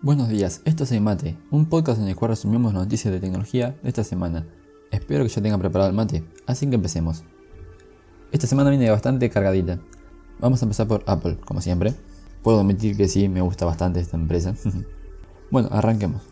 Buenos días, esto es Mate, un podcast en el cual resumimos noticias de tecnología de esta semana. Espero que ya tengan preparado el mate, así que empecemos. Esta semana viene bastante cargadita. Vamos a empezar por Apple, como siempre. Puedo admitir que sí, me gusta bastante esta empresa. bueno, arranquemos.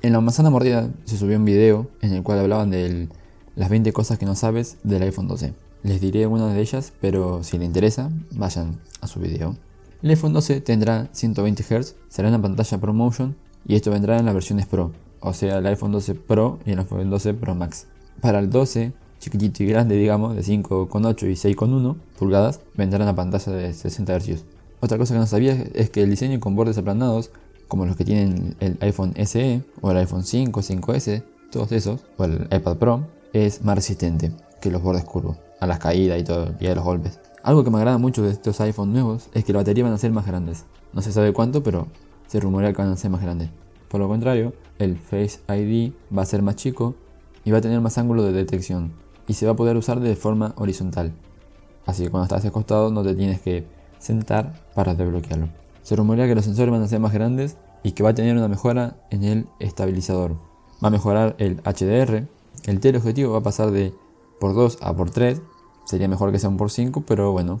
En la manzana mordida se subió un video en el cual hablaban de las 20 cosas que no sabes del iPhone 12. Les diré una de ellas, pero si les interesa, vayan a su video. El iPhone 12 tendrá 120 Hz, será una pantalla ProMotion y esto vendrá en las versiones Pro, o sea, el iPhone 12 Pro y el iPhone 12 Pro Max. Para el 12, chiquitito y grande, digamos, de 5,8 y 6,1 pulgadas, vendrá una pantalla de 60 Hz. Otra cosa que no sabía es que el diseño con bordes aplanados, como los que tienen el iPhone SE o el iPhone 5, 5S, todos esos, o el iPad Pro, es más resistente que los bordes curvos a las caídas y todo, y a los golpes. Algo que me agrada mucho de estos iPhones nuevos es que la batería van a ser más grandes. No se sabe cuánto, pero se rumorea que van a ser más grandes. Por lo contrario, el Face ID va a ser más chico y va a tener más ángulo de detección. Y se va a poder usar de forma horizontal. Así que cuando estás acostado no te tienes que sentar para desbloquearlo. Se rumorea que los sensores van a ser más grandes y que va a tener una mejora en el estabilizador. Va a mejorar el HDR. El teleobjetivo va a pasar de por 2 a por 3. Sería mejor que sea un por 5, pero bueno,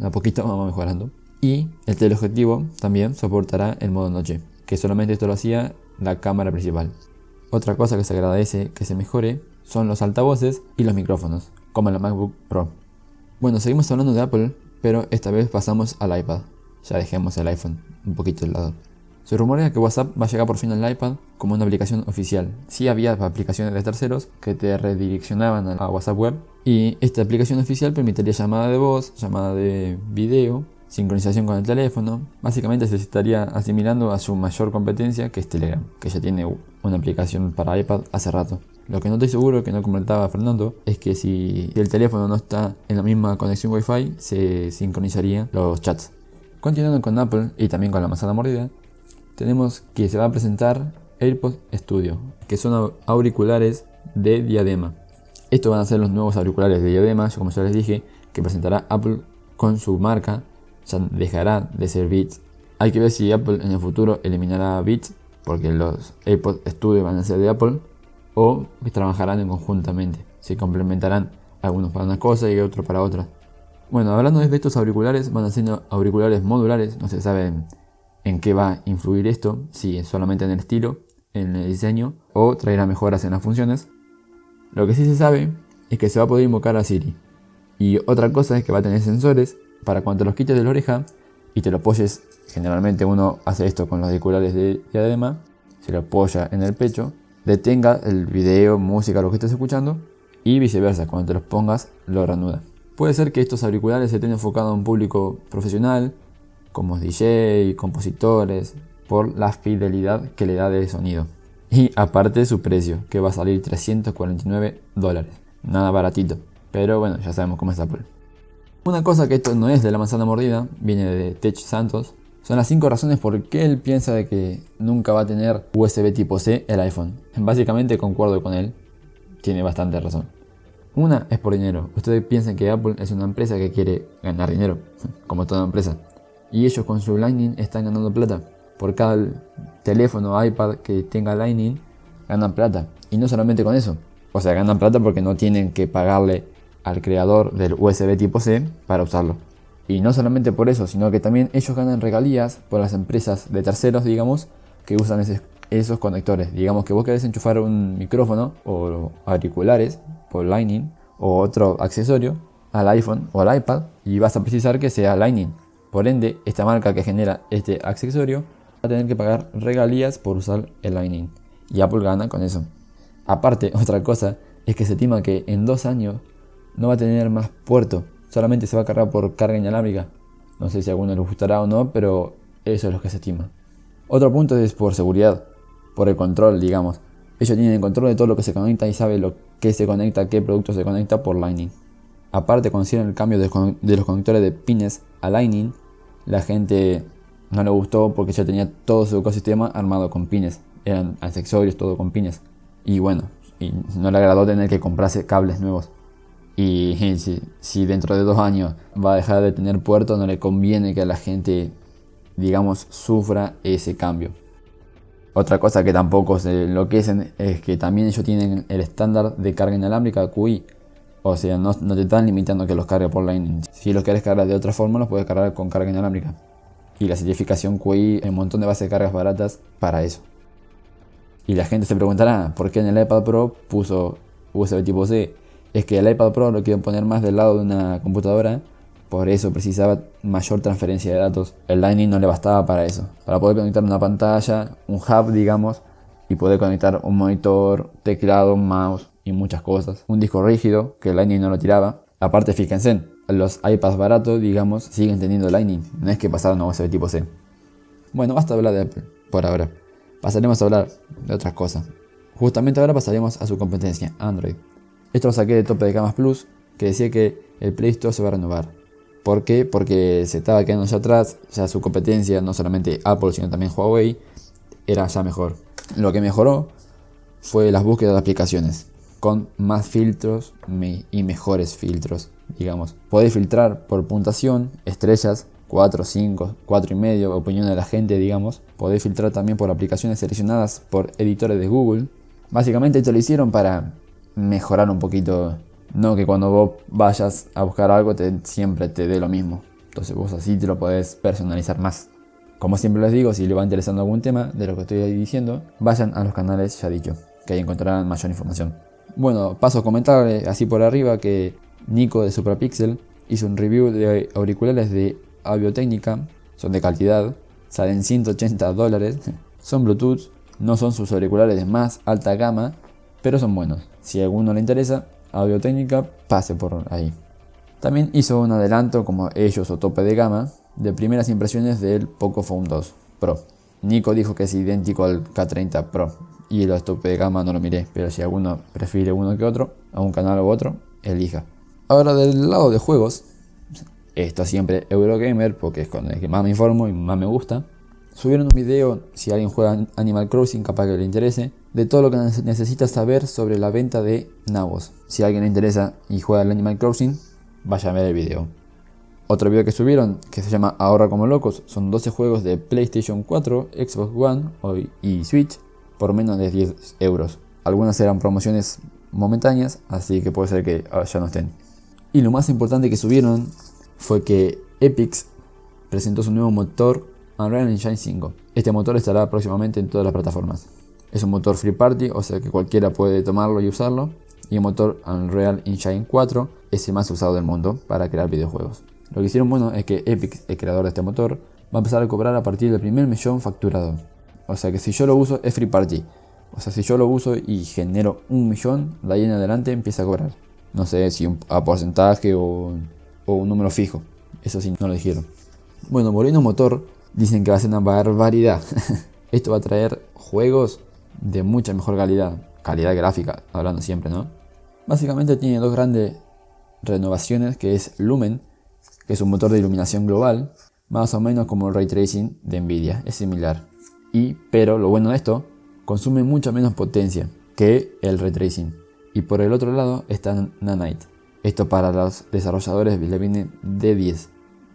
a poquito vamos mejorando. Y el teleobjetivo también soportará el modo noche, que solamente esto lo hacía la cámara principal. Otra cosa que se agradece que se mejore son los altavoces y los micrófonos, como en la MacBook Pro. Bueno, seguimos hablando de Apple, pero esta vez pasamos al iPad. Ya dejemos el iPhone un poquito de lado. Se rumorea que WhatsApp va a llegar por fin al iPad como una aplicación oficial. Sí había aplicaciones de terceros que te redireccionaban a WhatsApp Web y esta aplicación oficial permitiría llamada de voz, llamada de video, sincronización con el teléfono. Básicamente se estaría asimilando a su mayor competencia que es Telegram, que ya tiene una aplicación para iPad hace rato. Lo que no estoy seguro, que no comentaba Fernando, es que si el teléfono no está en la misma conexión Wi-Fi, se sincronizarían los chats. Continuando con Apple y también con la manzana mordida, tenemos que se va a presentar AirPods Studio, que son auriculares de diadema. Estos van a ser los nuevos auriculares de diadema, como ya les dije, que presentará Apple con su marca, ya dejará de ser Beats. Hay que ver si Apple en el futuro eliminará Beats, porque los AirPods Studio van a ser de Apple, o que trabajarán conjuntamente, se complementarán algunos para una cosa y otros para otra. Bueno, hablando de estos auriculares, van a ser auriculares modulares, no se sabe en qué va a influir esto, si solamente en el estilo, en el diseño o traerá mejoras en las funciones. Lo que sí se sabe es que se va a poder invocar a Siri. Y otra cosa es que va a tener sensores para cuando los quites de la oreja y te lo apoyes, generalmente uno hace esto con los auriculares de diadema, se lo apoya en el pecho, detenga el video, música, lo que estés escuchando y viceversa, cuando te los pongas lo reanuda. Puede ser que estos auriculares estén enfocados a un público profesional como DJ, compositores, por la fidelidad que le da de sonido. Y aparte su precio, que va a salir 349 dólares. Nada baratito. Pero bueno, ya sabemos cómo es Apple. Una cosa que esto no es de la manzana mordida, viene de Tech Santos, son las 5 razones por qué él piensa de que nunca va a tener USB tipo C el iPhone. Básicamente concuerdo con él, tiene bastante razón. Una es por dinero. Ustedes piensan que Apple es una empresa que quiere ganar dinero, como toda empresa y ellos con su Lightning están ganando plata. Por cada teléfono o iPad que tenga Lightning, ganan plata. Y no solamente con eso. O sea, ganan plata porque no tienen que pagarle al creador del USB tipo C para usarlo. Y no solamente por eso, sino que también ellos ganan regalías por las empresas de terceros, digamos, que usan esos conectores. Digamos que vos querés enchufar un micrófono o auriculares por Lightning o otro accesorio al iPhone o al iPad y vas a precisar que sea Lightning. Por ende, esta marca que genera este accesorio va a tener que pagar regalías por usar el Lightning. Y Apple gana con eso. Aparte, otra cosa es que se estima que en dos años no va a tener más puerto. Solamente se va a cargar por carga inalámbrica. No sé si a alguno les gustará o no, pero eso es lo que se estima. Otro punto es por seguridad, por el control, digamos. Ellos tienen el control de todo lo que se conecta y saben lo que se conecta, qué producto se conecta por Lightning. Aparte, hicieron el cambio de los conectores de pines a Lightning, la gente no le gustó porque ya tenía todo su ecosistema armado con pines. Eran accesorios, todo con pines. Y bueno, no le agradó tener que comprarse cables nuevos. Y, si, dentro de dos años va a dejar de tener puerto, no le conviene que la gente, digamos, sufra ese cambio. Otra cosa que tampoco se enloquecen es que también ellos tienen el estándar de carga inalámbrica QI. O sea, no, te están limitando que los cargue por Lightning. Si los quieres cargar de otra forma, los puedes cargar con carga inalámbrica. Y la certificación QI, hay un montón de bases de cargas baratas para eso. Y la gente se preguntará, ¿por qué en el iPad Pro puso USB tipo C? Es que el iPad Pro lo quieren poner más del lado de una computadora por eso precisaba mayor transferencia de datos. El Lightning no le bastaba para eso. Para poder conectar una pantalla, un hub, digamos, y poder conectar un monitor, teclado, mouse y muchas cosas. Un disco rígido que Lightning no lo tiraba. Aparte, fíjense, los iPads baratos, digamos, siguen teniendo Lightning. No es que pasaron a USB tipo C. Bueno, basta hablar de Apple por ahora. Pasaremos a hablar de otras cosas. Justamente ahora pasaremos a su competencia, Android. Esto lo saqué de Tope de Camas Plus, que decía que el Play Store se va a renovar. ¿Por qué? Porque se estaba quedando ya atrás, ya su competencia, no solamente Apple, sino también Huawei, era ya mejor. Lo que mejoró fue las búsquedas de aplicaciones, con más filtros y mejores filtros, digamos. Podéis filtrar por puntuación, estrellas, 4, 5, 4 y medio, opinión de la gente, digamos. Podéis filtrar también por aplicaciones seleccionadas por editores de Google. Básicamente esto lo hicieron para mejorar un poquito no que cuando vos vayas a buscar algo te, siempre te dé lo mismo. Entonces vos así te lo podés personalizar más. Como siempre les digo, si les va interesando algún tema de lo que estoy diciendo, vayan a los canales ya dicho, que ahí encontrarán mayor información. Bueno, paso a comentar así por arriba que Nico de Suprapixel hizo un review de auriculares de Audiotécnica, son de calidad, salen 180 dólares, son Bluetooth, no son sus auriculares de más alta gama, pero son buenos. Si a alguno le interesa, Audiotécnica pase por ahí. También hizo un adelanto como ellos o tope de gama de primeras impresiones del Pocophone 2 Pro. Nico dijo que es idéntico al K30 Pro y los tope de gama no lo miré, pero si alguno prefiere uno que otro, a un canal u otro, elija. Ahora del lado de juegos, esto siempre Eurogamer porque es con el que más me informo y más me gusta. Subieron un video, si alguien juega Animal Crossing, capaz que le interese, de todo lo que necesitas saber sobre la venta de nabos. Si alguien le interesa y juega el Animal Crossing, vaya a ver el video. Otro video que subieron, que se llama Ahorra como locos, son 12 juegos de PlayStation 4, Xbox One y Switch por menos de 10 euros. Algunas eran promociones momentáneas, así que puede ser que ya no estén. Y lo más importante que subieron fue que Epix presentó su nuevo motor Unreal Engine 5. Este motor estará próximamente en todas las plataformas. Es un motor free party, o sea que cualquiera puede tomarlo y usarlo. Y el motor Unreal Engine 4 es el más usado del mundo para crear videojuegos. Lo que hicieron bueno es que Epic, el creador de este motor, va a empezar a cobrar a partir del primer millón facturado. O sea que si yo lo uso es free party. O sea, si yo lo uso y genero un millón, de ahí en adelante empieza a cobrar. No sé si a porcentaje o, o un número fijo. Eso sí, no lo dijeron. Bueno, al motor, dicen que va a ser una barbaridad. Esto va a traer juegos de mucha mejor calidad, calidad gráfica, hablando siempre, ¿no? Básicamente tiene dos grandes renovaciones, que es Lumen, que es un motor de iluminación global, más o menos como el ray tracing de Nvidia, es similar. Y, pero lo bueno de esto, consume mucha menos potencia que el ray tracing. Y por el otro lado está Nanite. Esto para los desarrolladores le viene de 10.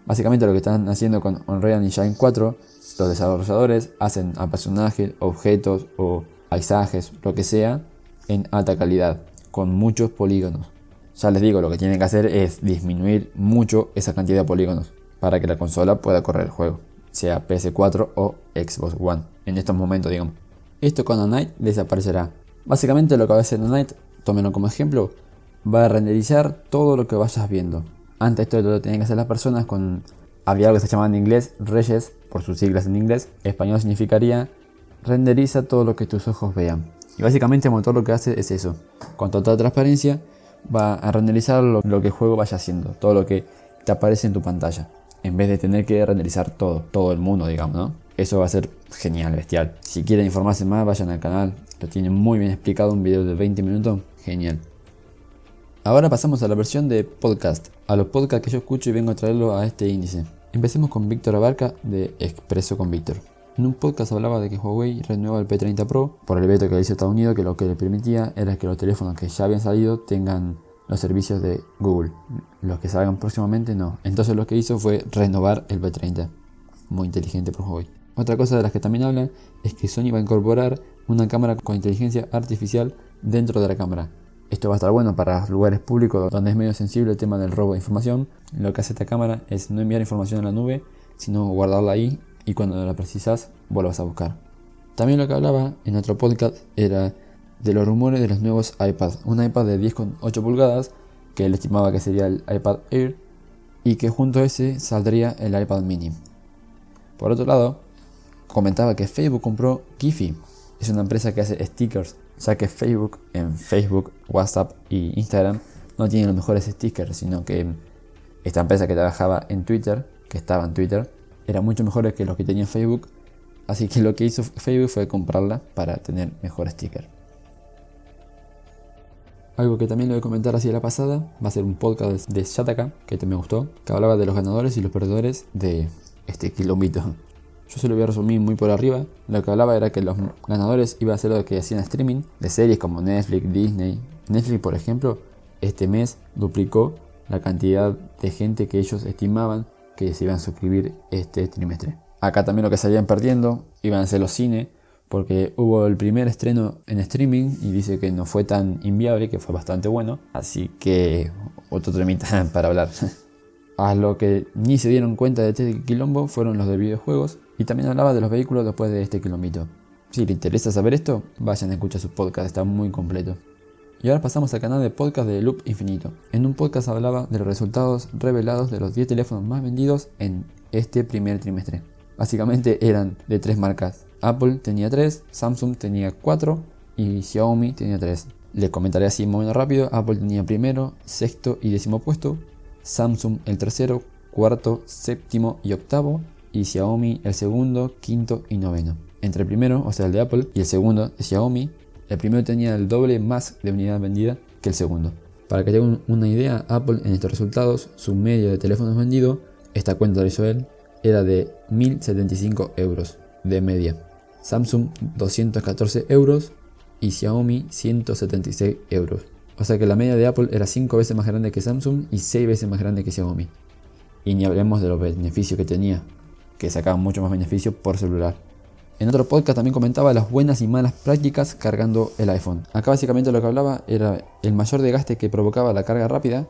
Básicamente lo que están haciendo con Unreal Engine 4, los desarrolladores hacen a personajes, objetos o paisajes, lo que sea, en alta calidad, con muchos polígonos. Ya les digo, lo que tienen que hacer es disminuir mucho esa cantidad de polígonos para que la consola pueda correr el juego, sea PS4 o Xbox One, en estos momentos digamos. Esto con Nanite desaparecerá. Básicamente lo que va a hacer Nanite, tómenlo como ejemplo, va a renderizar todo lo que vayas viendo. Antes esto lo tenían que hacer las personas con... Había algo que se llamaba en inglés reyes, por sus siglas en inglés. Español significaría renderiza todo lo que tus ojos vean. Y básicamente el motor lo que hace es eso. Con total transparencia va a renderizar lo, que el juego vaya haciendo. Todo lo que te aparece en tu pantalla. En vez de tener que renderizar todo, todo el mundo, digamos, ¿no? Eso va a ser genial, bestial. Si quieren informarse más, vayan al canal. Lo tiene muy bien explicado, un video de 20 minutos. Genial. Ahora pasamos a la versión de podcast, a los podcasts que yo escucho y vengo a traerlo a este índice. Empecemos con Víctor Abarca de Expreso con Víctor. En un podcast hablaba de que Huawei renueva el P30 Pro por el veto que hizo Estados Unidos, que lo que le permitía era que los teléfonos que ya habían salido tengan los servicios de Google. Los que salgan próximamente no. Entonces lo que hizo fue renovar el P30. Muy inteligente por Huawei. Otra cosa de las que también hablan es que Sony va a incorporar una cámara con inteligencia artificial dentro de la cámara. Esto va a estar bueno para lugares públicos donde es medio sensible el tema del robo de información. Lo que hace esta cámara es no enviar información a la nube, sino guardarla ahí y cuando la precisas vuelvas a buscar. También lo que hablaba en otro podcast era de los rumores de los nuevos iPads. Un iPad de 10,8 pulgadas, que él estimaba que sería el iPad Air, y que junto a ese saldría el iPad mini. Por otro lado, comentaba que Facebook compró Giphy. Es una empresa que hace stickers, ya que Facebook en Facebook, WhatsApp y Instagram no tienen los mejores stickers, sino que esta empresa que trabajaba en Twitter, que estaba en Twitter, era mucho mejor que los que tenía Facebook. Así que lo que hizo Facebook fue comprarla para tener mejor sticker. Algo que también lo voy a comentar así a la pasada va a ser un podcast de Shataka, que te me gustó, que hablaba de los ganadores y los perdedores de este quilombito. Yo se lo voy a resumir muy por arriba. Lo que hablaba era que los ganadores iban a ser los que hacían streaming de series como Netflix, Disney. Netflix, por ejemplo, este mes duplicó la cantidad de gente que ellos estimaban que se iban a suscribir este trimestre. Acá también lo que salían perdiendo iban a ser los cines, porque hubo el primer estreno en streaming y dice que no fue tan inviable, que fue bastante bueno. Así que otro tremita para hablar. A lo que ni se dieron cuenta de este quilombo fueron los de videojuegos y también hablaba de los vehículos después de este quilombito. Si le interesa saber esto, vayan a escuchar su podcast, está muy completo. Y ahora pasamos al canal de podcast de Loop Infinito. En un podcast hablaba de los resultados revelados de los 10 teléfonos más vendidos en este primer trimestre. Básicamente eran de tres marcas, Apple tenía 3, Samsung tenía 4 y Xiaomi tenía 3. Les comentaré así muy rápido. Apple tenía primero, sexto y décimo puesto. Samsung el tercero, cuarto, séptimo y octavo. Y Xiaomi el segundo, quinto y noveno. Entre el primero, o sea el de Apple, y el segundo de Xiaomi, el primero tenía el doble más de unidad vendida que el segundo. Para que tengan una idea, Apple en estos resultados, su medio de teléfonos vendidos, esta cuenta lo hizo él, era de 1075 euros de media. Samsung 214 euros y Xiaomi 176 euros. O sea que la media de Apple era 5 veces más grande que Samsung y 6 veces más grande que Xiaomi. Y ni hablemos de los beneficios que tenía, que sacaban mucho más beneficio por celular. En otro podcast también comentaba las buenas y malas prácticas cargando el iPhone. Acá básicamente lo que hablaba era el mayor desgaste que provocaba la carga rápida,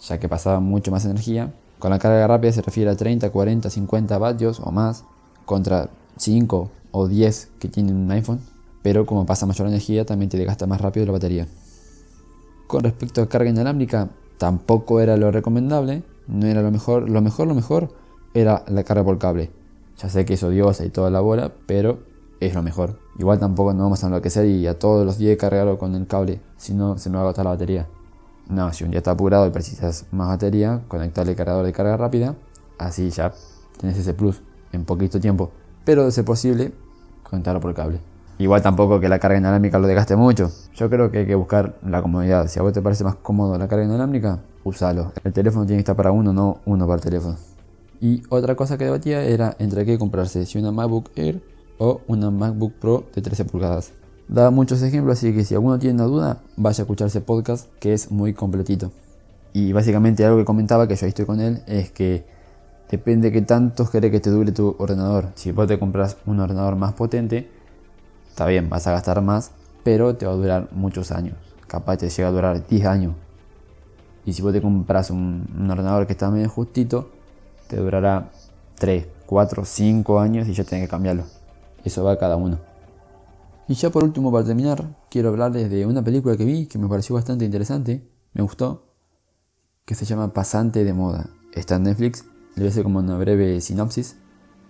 ya que pasaba mucho más energía. Con la carga rápida se refiere a 30, 40, 50 vatios o más, contra 5 o 10 que tienen un iPhone, pero como pasa mayor energía también te desgasta más rápido la batería. Con respecto a carga inalámbrica, tampoco era lo recomendable, no era lo mejor, lo mejor, lo mejor era la carga por cable. Ya sé que es odiosa y toda la bola, pero es lo mejor. Igual tampoco nos vamos a enloquecer y a todos los días cargarlo con el cable, si no se me va a agotar la batería. No, si un día está apurado y precisas más batería, conectarle el cargador de carga rápida, así ya tienes ese plus en poquito tiempo pero de ser posible, conectarlo por cable. Igual tampoco que la carga inalámbrica lo desgaste mucho. Yo creo que hay que buscar la comodidad. Si a vos te parece más cómodo la carga inalámbrica, usalo. El teléfono tiene que estar para uno, no uno para el teléfono. Y otra cosa que debatía era entre qué comprarse, si una MacBook Air o una MacBook Pro de 13 pulgadas. Daba muchos ejemplos, así que si alguno tiene una duda, vaya a escuchar ese podcast que es muy completito. Y básicamente algo que comentaba, que yo estoy con él, es que Depende de qué tanto querés que te dure tu ordenador. Si vos te compras un ordenador más potente, está bien, vas a gastar más, pero te va a durar muchos años. Capaz te llega a durar 10 años. Y si vos te compras un, ordenador que está medio justito, te durará 3, 4, 5 años y ya tenés que cambiarlo. Eso va a cada uno. Y ya por último, para terminar, quiero hablarles de una película que vi que me pareció bastante interesante, me gustó, que se llama Pasante de Moda. Está en Netflix le voy a hacer como una breve sinopsis.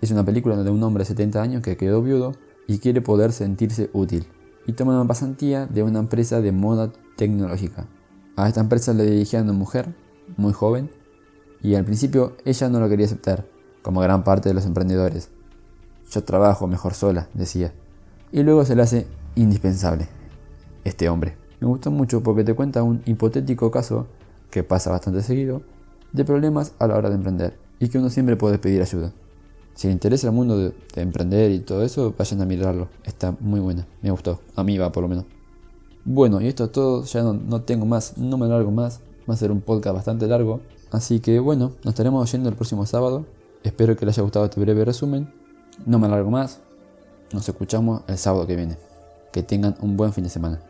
Es una película de un hombre de 70 años que quedó viudo y quiere poder sentirse útil. Y toma una pasantía de una empresa de moda tecnológica. A esta empresa le dirigía una mujer, muy joven, y al principio ella no lo quería aceptar, como gran parte de los emprendedores. Yo trabajo mejor sola, decía. Y luego se le hace indispensable, este hombre. Me gustó mucho porque te cuenta un hipotético caso, que pasa bastante seguido, de problemas a la hora de emprender y que uno siempre puede pedir ayuda. Si le interesa el mundo de, emprender y todo eso, vayan a mirarlo. Está muy buena, me gustó. A mí va por lo menos. Bueno, y esto es todo. Ya no, no tengo más, no me largo más. Va a ser un podcast bastante largo. Así que bueno, nos estaremos oyendo el próximo sábado. Espero que les haya gustado este breve resumen. No me alargo más. Nos escuchamos el sábado que viene. Que tengan un buen fin de semana.